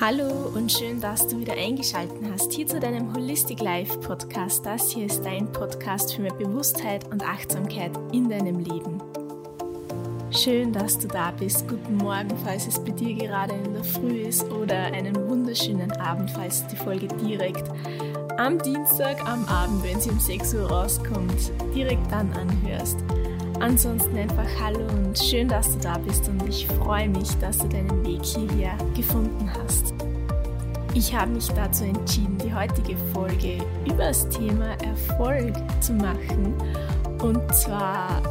Hallo und schön, dass du wieder eingeschaltet hast hier zu deinem Holistic Life Podcast. Das hier ist dein Podcast für mehr Bewusstheit und Achtsamkeit in deinem Leben. Schön, dass du da bist. Guten Morgen, falls es bei dir gerade in der Früh ist oder einen wunderschönen Abend, falls die Folge direkt am Dienstag am Abend, wenn sie um 6 Uhr rauskommt, direkt dann anhörst. Ansonsten einfach Hallo und schön, dass du da bist und ich freue mich, dass du deinen Weg hierher gefunden hast. Ich habe mich dazu entschieden, die heutige Folge über das Thema Erfolg zu machen und zwar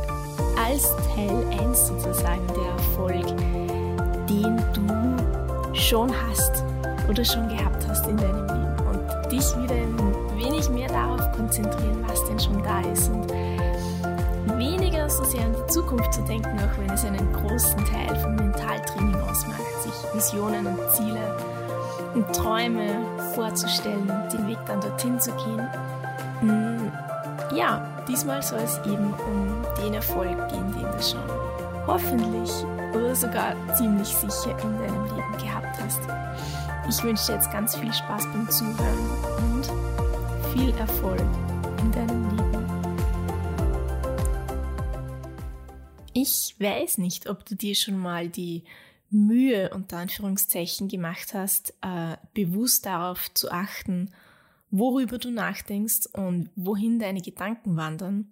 als Teil 1 sozusagen der Erfolg, den du schon hast oder schon gehabt hast in deinem Leben und dich wieder ein wenig mehr darauf konzentrieren, was denn schon da ist und weniger so sehr an die Zukunft zu denken, auch wenn es einen großen Teil vom Mentaltraining ausmacht, sich Visionen und Ziele und Träume vorzustellen und den Weg dann dorthin zu gehen. Mm, ja, diesmal soll es eben um den Erfolg gehen, den du schon hoffentlich oder sogar ziemlich sicher in deinem Leben gehabt hast. Ich wünsche dir jetzt ganz viel Spaß beim Zuhören und viel Erfolg in deinem Leben. Ich weiß nicht, ob du dir schon mal die Mühe unter Anführungszeichen gemacht hast, äh, bewusst darauf zu achten, worüber du nachdenkst und wohin deine Gedanken wandern.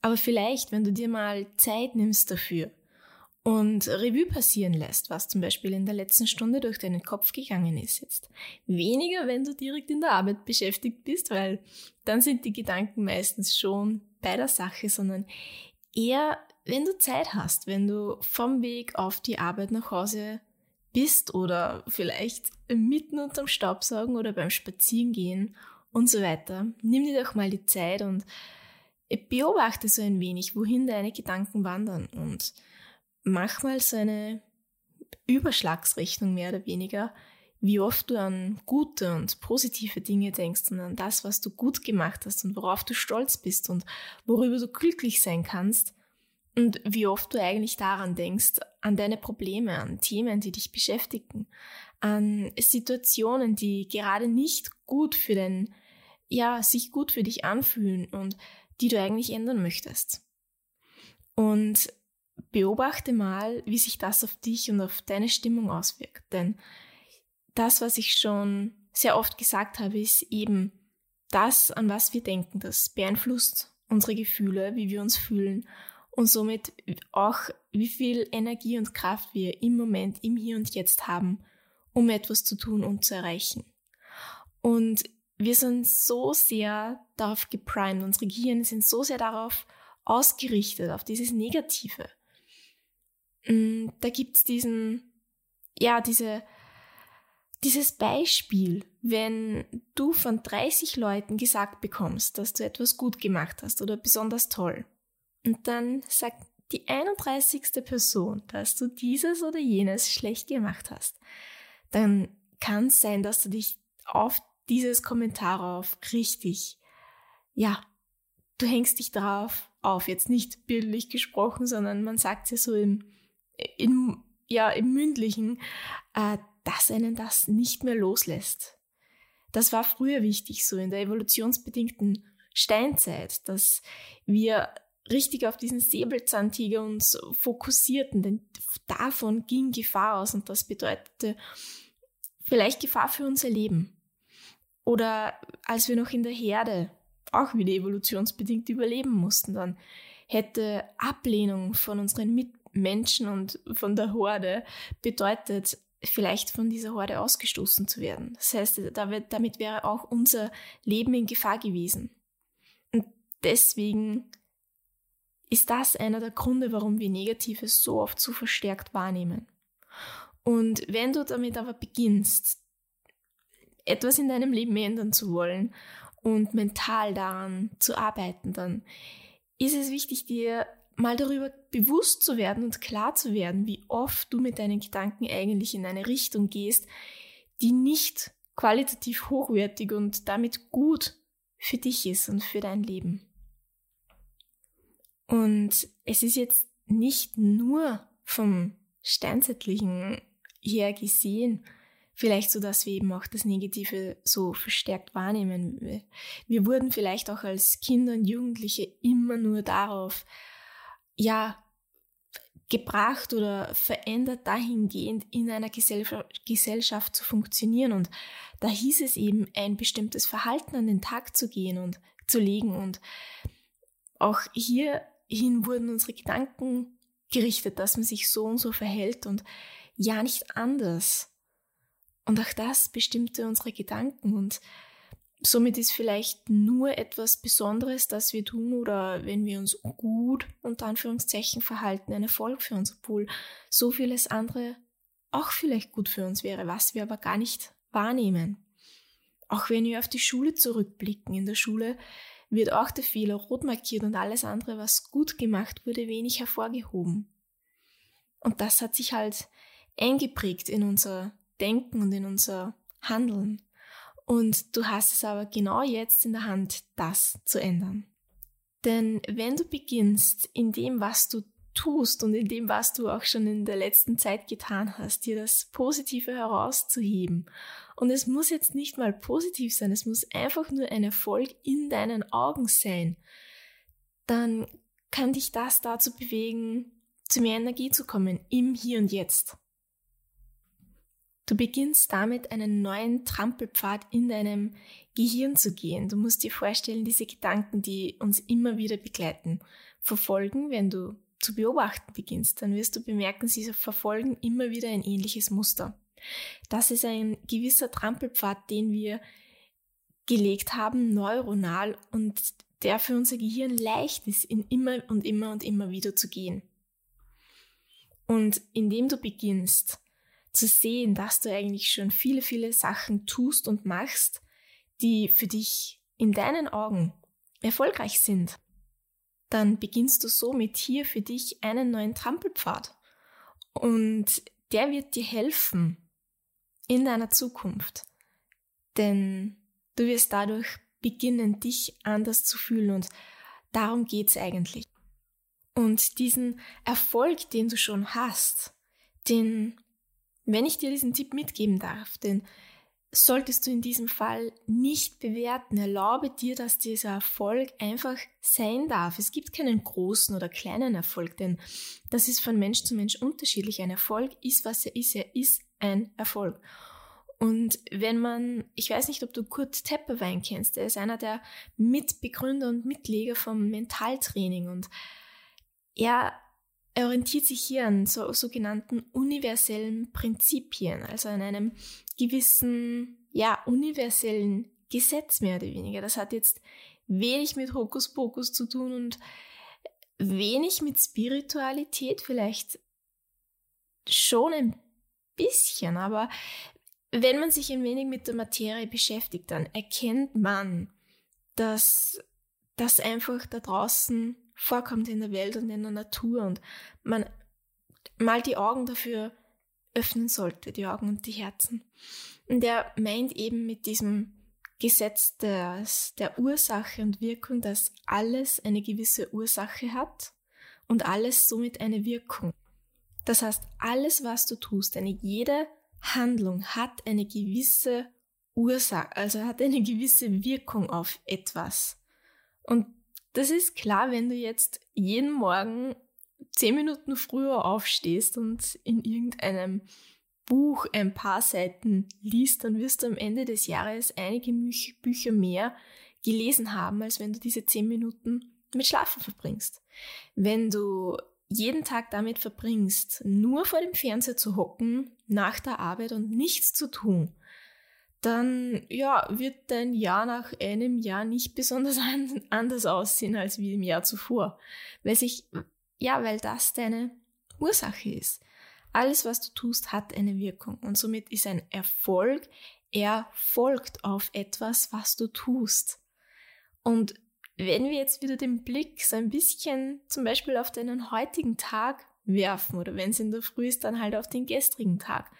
Aber vielleicht, wenn du dir mal Zeit nimmst dafür und Revue passieren lässt, was zum Beispiel in der letzten Stunde durch deinen Kopf gegangen ist jetzt. Weniger, wenn du direkt in der Arbeit beschäftigt bist, weil dann sind die Gedanken meistens schon bei der Sache, sondern eher wenn du Zeit hast, wenn du vom Weg auf die Arbeit nach Hause bist oder vielleicht mitten unterm Staubsaugen oder beim Spazierengehen und so weiter, nimm dir doch mal die Zeit und beobachte so ein wenig, wohin deine Gedanken wandern und mach mal so eine Überschlagsrechnung mehr oder weniger, wie oft du an gute und positive Dinge denkst und an das, was du gut gemacht hast und worauf du stolz bist und worüber du glücklich sein kannst und wie oft du eigentlich daran denkst, an deine Probleme, an Themen, die dich beschäftigen, an Situationen, die gerade nicht gut für dein, ja, sich gut für dich anfühlen und die du eigentlich ändern möchtest. Und beobachte mal, wie sich das auf dich und auf deine Stimmung auswirkt. Denn das, was ich schon sehr oft gesagt habe, ist eben das, an was wir denken, das beeinflusst unsere Gefühle, wie wir uns fühlen und somit auch, wie viel Energie und Kraft wir im Moment, im Hier und Jetzt haben, um etwas zu tun und zu erreichen. Und wir sind so sehr darauf geprimed, unsere Gehirne sind so sehr darauf ausgerichtet, auf dieses Negative. Mm, da gibt's diesen, ja, diese, dieses Beispiel, wenn du von 30 Leuten gesagt bekommst, dass du etwas gut gemacht hast oder besonders toll, und dann sagt die 31. Person, dass du dieses oder jenes schlecht gemacht hast, dann kann es sein, dass du dich auf dieses Kommentar auf richtig, ja, du hängst dich drauf auf, jetzt nicht bildlich gesprochen, sondern man sagt ja so im, im, ja, im mündlichen, äh, dass einen das nicht mehr loslässt. Das war früher wichtig, so in der evolutionsbedingten Steinzeit, dass wir richtig auf diesen Säbelzahntiger uns fokussierten, denn davon ging Gefahr aus und das bedeutete vielleicht Gefahr für unser Leben. Oder als wir noch in der Herde auch wieder evolutionsbedingt überleben mussten, dann hätte Ablehnung von unseren Mitmenschen und von der Horde bedeutet, vielleicht von dieser Horde ausgestoßen zu werden. Das heißt, damit wäre auch unser Leben in Gefahr gewesen. Und deswegen ist das einer der Gründe, warum wir Negatives so oft so verstärkt wahrnehmen. Und wenn du damit aber beginnst, etwas in deinem Leben ändern zu wollen und mental daran zu arbeiten, dann ist es wichtig, dir mal darüber bewusst zu werden und klar zu werden, wie oft du mit deinen Gedanken eigentlich in eine Richtung gehst, die nicht qualitativ hochwertig und damit gut für dich ist und für dein Leben. Und es ist jetzt nicht nur vom Steinzeitlichen her gesehen Vielleicht so, dass wir eben auch das Negative so verstärkt wahrnehmen. Wir wurden vielleicht auch als Kinder und Jugendliche immer nur darauf, ja, gebracht oder verändert dahingehend in einer Gesellschaft zu funktionieren. Und da hieß es eben, ein bestimmtes Verhalten an den Tag zu gehen und zu legen. Und auch hierhin wurden unsere Gedanken gerichtet, dass man sich so und so verhält und ja nicht anders. Und auch das bestimmte unsere Gedanken und somit ist vielleicht nur etwas Besonderes, das wir tun oder wenn wir uns gut unter Anführungszeichen verhalten, ein Erfolg für uns, obwohl so vieles andere auch vielleicht gut für uns wäre, was wir aber gar nicht wahrnehmen. Auch wenn wir auf die Schule zurückblicken, in der Schule wird auch der Fehler rot markiert und alles andere, was gut gemacht wurde, wenig hervorgehoben. Und das hat sich halt eingeprägt in unser Denken und in unser Handeln. Und du hast es aber genau jetzt in der Hand, das zu ändern. Denn wenn du beginnst, in dem, was du tust und in dem, was du auch schon in der letzten Zeit getan hast, dir das Positive herauszuheben. Und es muss jetzt nicht mal positiv sein, es muss einfach nur ein Erfolg in deinen Augen sein. Dann kann dich das dazu bewegen, zu mehr Energie zu kommen, im Hier und Jetzt. Du beginnst damit einen neuen Trampelpfad in deinem Gehirn zu gehen. Du musst dir vorstellen, diese Gedanken, die uns immer wieder begleiten, verfolgen, wenn du zu beobachten beginnst, dann wirst du bemerken, sie verfolgen immer wieder ein ähnliches Muster. Das ist ein gewisser Trampelpfad, den wir gelegt haben, neuronal und der für unser Gehirn leicht ist, in immer und immer und immer wieder zu gehen. Und indem du beginnst, zu sehen, dass du eigentlich schon viele, viele Sachen tust und machst, die für dich in deinen Augen erfolgreich sind, dann beginnst du somit hier für dich einen neuen Trampelpfad. Und der wird dir helfen in deiner Zukunft. Denn du wirst dadurch beginnen, dich anders zu fühlen und darum geht's eigentlich. Und diesen Erfolg, den du schon hast, den wenn ich dir diesen Tipp mitgeben darf, denn solltest du in diesem Fall nicht bewerten, erlaube dir, dass dieser Erfolg einfach sein darf. Es gibt keinen großen oder kleinen Erfolg, denn das ist von Mensch zu Mensch unterschiedlich. Ein Erfolg ist, was er ist. Er ist ein Erfolg. Und wenn man, ich weiß nicht, ob du Kurt Tepperwein kennst, er ist einer der Mitbegründer und Mitleger vom Mentaltraining und er er orientiert sich hier an so, sogenannten universellen Prinzipien, also an einem gewissen, ja, universellen Gesetz mehr oder weniger. Das hat jetzt wenig mit Hokuspokus zu tun und wenig mit Spiritualität, vielleicht schon ein bisschen, aber wenn man sich ein wenig mit der Materie beschäftigt, dann erkennt man, dass das einfach da draußen vorkommt in der Welt und in der Natur und man mal die Augen dafür öffnen sollte, die Augen und die Herzen. Und er meint eben mit diesem Gesetz des, der Ursache und Wirkung, dass alles eine gewisse Ursache hat und alles somit eine Wirkung. Das heißt, alles, was du tust, eine jede Handlung hat eine gewisse Ursache, also hat eine gewisse Wirkung auf etwas. Und das ist klar, wenn du jetzt jeden Morgen zehn Minuten früher aufstehst und in irgendeinem Buch ein paar Seiten liest, dann wirst du am Ende des Jahres einige Bücher mehr gelesen haben, als wenn du diese zehn Minuten mit Schlafen verbringst. Wenn du jeden Tag damit verbringst, nur vor dem Fernseher zu hocken, nach der Arbeit und nichts zu tun, dann ja, wird dein Jahr nach einem Jahr nicht besonders anders aussehen als wie im Jahr zuvor. Weil sich, ja, weil das deine Ursache ist. Alles, was du tust, hat eine Wirkung. Und somit ist ein Erfolg, er folgt auf etwas, was du tust. Und wenn wir jetzt wieder den Blick so ein bisschen zum Beispiel auf deinen heutigen Tag werfen oder wenn es in der Früh ist, dann halt auf den gestrigen Tag,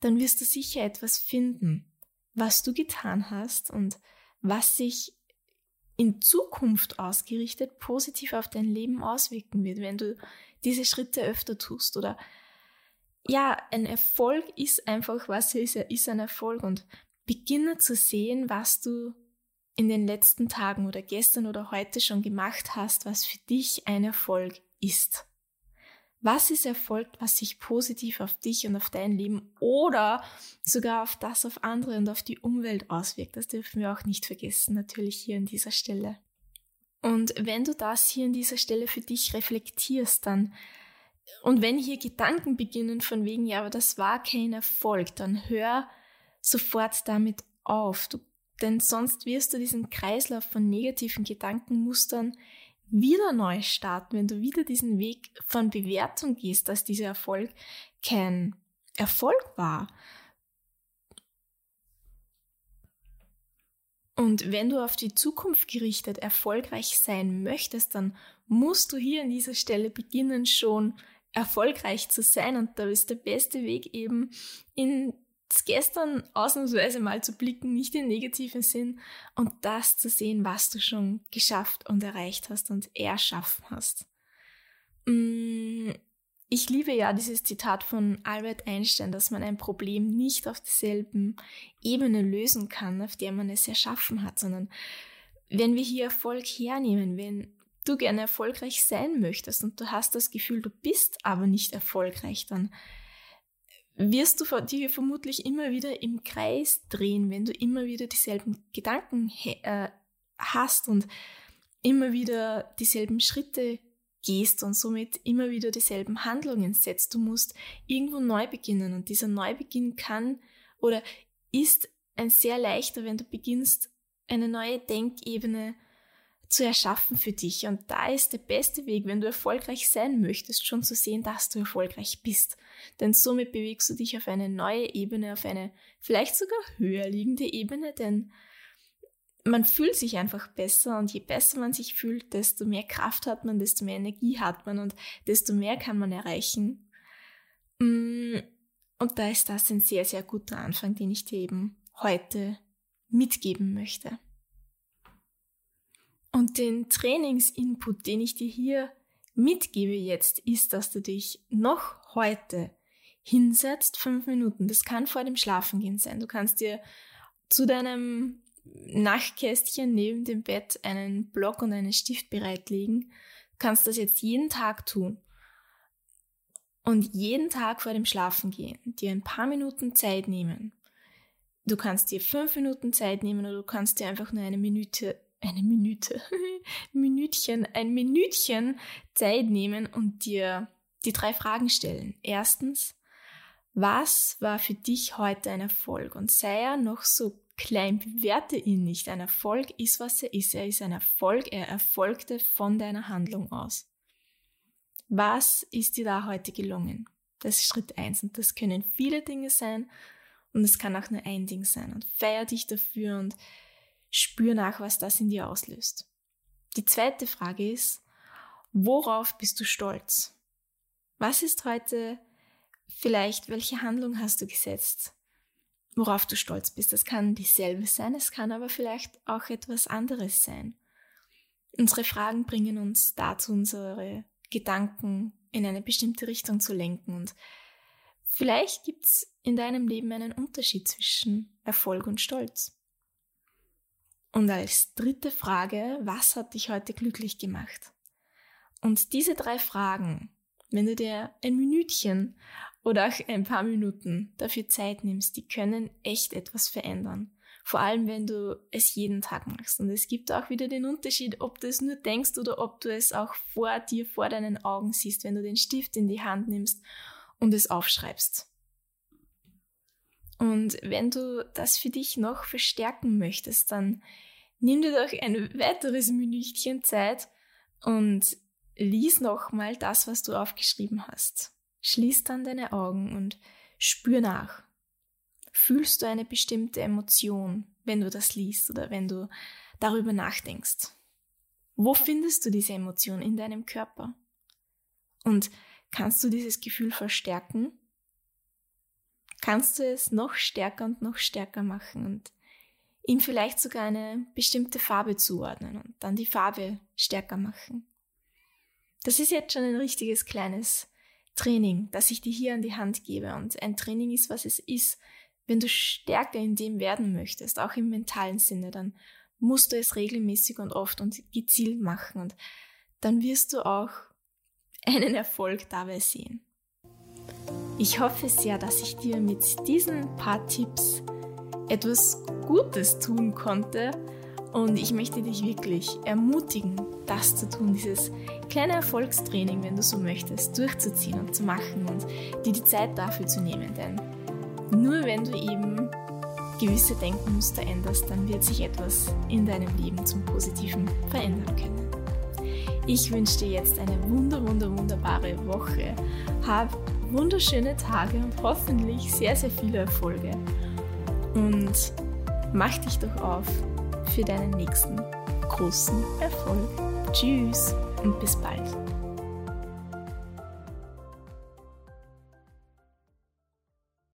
dann wirst du sicher etwas finden, was du getan hast und was sich in Zukunft ausgerichtet positiv auf dein Leben auswirken wird, wenn du diese Schritte öfter tust oder ja, ein Erfolg ist einfach, was ist, ist ein Erfolg und beginne zu sehen, was du in den letzten Tagen oder gestern oder heute schon gemacht hast, was für dich ein Erfolg ist. Was ist Erfolg, was sich positiv auf dich und auf dein Leben oder sogar auf das auf andere und auf die Umwelt auswirkt? Das dürfen wir auch nicht vergessen, natürlich hier an dieser Stelle. Und wenn du das hier an dieser Stelle für dich reflektierst, dann und wenn hier Gedanken beginnen von wegen, ja, aber das war kein Erfolg, dann hör sofort damit auf. Du, denn sonst wirst du diesen Kreislauf von negativen Gedankenmustern wieder neu starten, wenn du wieder diesen Weg von Bewertung gehst, dass dieser Erfolg kein Erfolg war. Und wenn du auf die Zukunft gerichtet erfolgreich sein möchtest, dann musst du hier an dieser Stelle beginnen, schon erfolgreich zu sein. Und da ist der beste Weg eben ins Gestern ausnahmsweise mal zu blicken, nicht im negativen Sinn, und das zu sehen, was du schon geschafft und erreicht hast und erschaffen hast. Mm, ich liebe ja dieses Zitat von Albert Einstein, dass man ein Problem nicht auf derselben Ebene lösen kann, auf der man es erschaffen hat, sondern wenn wir hier Erfolg hernehmen, wenn du gerne erfolgreich sein möchtest und du hast das Gefühl, du bist aber nicht erfolgreich, dann wirst du dir vermutlich immer wieder im Kreis drehen, wenn du immer wieder dieselben Gedanken äh, hast und immer wieder dieselben Schritte gehst und somit immer wieder dieselben Handlungen setzt. Du musst irgendwo neu beginnen und dieser Neubeginn kann oder ist ein sehr leichter, wenn du beginnst, eine neue Denkebene zu erschaffen für dich. Und da ist der beste Weg, wenn du erfolgreich sein möchtest, schon zu sehen, dass du erfolgreich bist. Denn somit bewegst du dich auf eine neue Ebene, auf eine vielleicht sogar höher liegende Ebene, denn man fühlt sich einfach besser und je besser man sich fühlt, desto mehr Kraft hat man, desto mehr Energie hat man und desto mehr kann man erreichen. Mm, und da ist das ein sehr, sehr guter Anfang, den ich dir eben heute mitgeben möchte. Und den Trainingsinput, den ich dir hier mitgebe jetzt, ist, dass du dich noch heute hinsetzt, fünf Minuten. Das kann vor dem Schlafengehen sein. Du kannst dir zu deinem Nachtkästchen neben dem Bett einen Block und einen Stift bereitlegen. Du kannst das jetzt jeden Tag tun. Und jeden Tag vor dem Schlafengehen dir ein paar Minuten Zeit nehmen. Du kannst dir fünf Minuten Zeit nehmen oder du kannst dir einfach nur eine Minute eine Minute, Minütchen, ein Minütchen Zeit nehmen und dir die drei Fragen stellen. Erstens, was war für dich heute ein Erfolg? Und sei er noch so klein, bewerte ihn nicht. Ein Erfolg ist, was er ist. Er ist ein Erfolg, er erfolgte von deiner Handlung aus. Was ist dir da heute gelungen? Das ist Schritt eins und das können viele Dinge sein und es kann auch nur ein Ding sein und feier dich dafür und Spür nach, was das in dir auslöst. Die zweite Frage ist, worauf bist du stolz? Was ist heute vielleicht, welche Handlung hast du gesetzt, worauf du stolz bist? Das kann dieselbe sein, es kann aber vielleicht auch etwas anderes sein. Unsere Fragen bringen uns dazu, unsere Gedanken in eine bestimmte Richtung zu lenken und vielleicht gibt es in deinem Leben einen Unterschied zwischen Erfolg und Stolz. Und als dritte Frage, was hat dich heute glücklich gemacht? Und diese drei Fragen, wenn du dir ein Minütchen oder auch ein paar Minuten dafür Zeit nimmst, die können echt etwas verändern. Vor allem, wenn du es jeden Tag machst. Und es gibt auch wieder den Unterschied, ob du es nur denkst oder ob du es auch vor dir, vor deinen Augen siehst, wenn du den Stift in die Hand nimmst und es aufschreibst. Und wenn du das für dich noch verstärken möchtest, dann nimm dir doch ein weiteres Minütchen Zeit und lies nochmal das, was du aufgeschrieben hast. Schließ dann deine Augen und spür nach. Fühlst du eine bestimmte Emotion, wenn du das liest oder wenn du darüber nachdenkst? Wo findest du diese Emotion in deinem Körper? Und kannst du dieses Gefühl verstärken? Kannst du es noch stärker und noch stärker machen und ihm vielleicht sogar eine bestimmte Farbe zuordnen und dann die Farbe stärker machen. Das ist jetzt schon ein richtiges kleines Training, das ich dir hier an die Hand gebe. Und ein Training ist, was es ist. Wenn du stärker in dem werden möchtest, auch im mentalen Sinne, dann musst du es regelmäßig und oft und gezielt machen. Und dann wirst du auch einen Erfolg dabei sehen. Ich hoffe sehr, dass ich dir mit diesen paar Tipps etwas Gutes tun konnte und ich möchte dich wirklich ermutigen, das zu tun, dieses kleine Erfolgstraining, wenn du so möchtest, durchzuziehen und zu machen und dir die Zeit dafür zu nehmen. Denn nur wenn du eben gewisse Denkmuster änderst, dann wird sich etwas in deinem Leben zum Positiven verändern können. Ich wünsche dir jetzt eine wunder, wunder, wunderbare Woche. Hab wunderschöne Tage und hoffentlich sehr, sehr viele Erfolge. Und mach dich doch auf für deinen nächsten großen Erfolg. Tschüss und bis bald.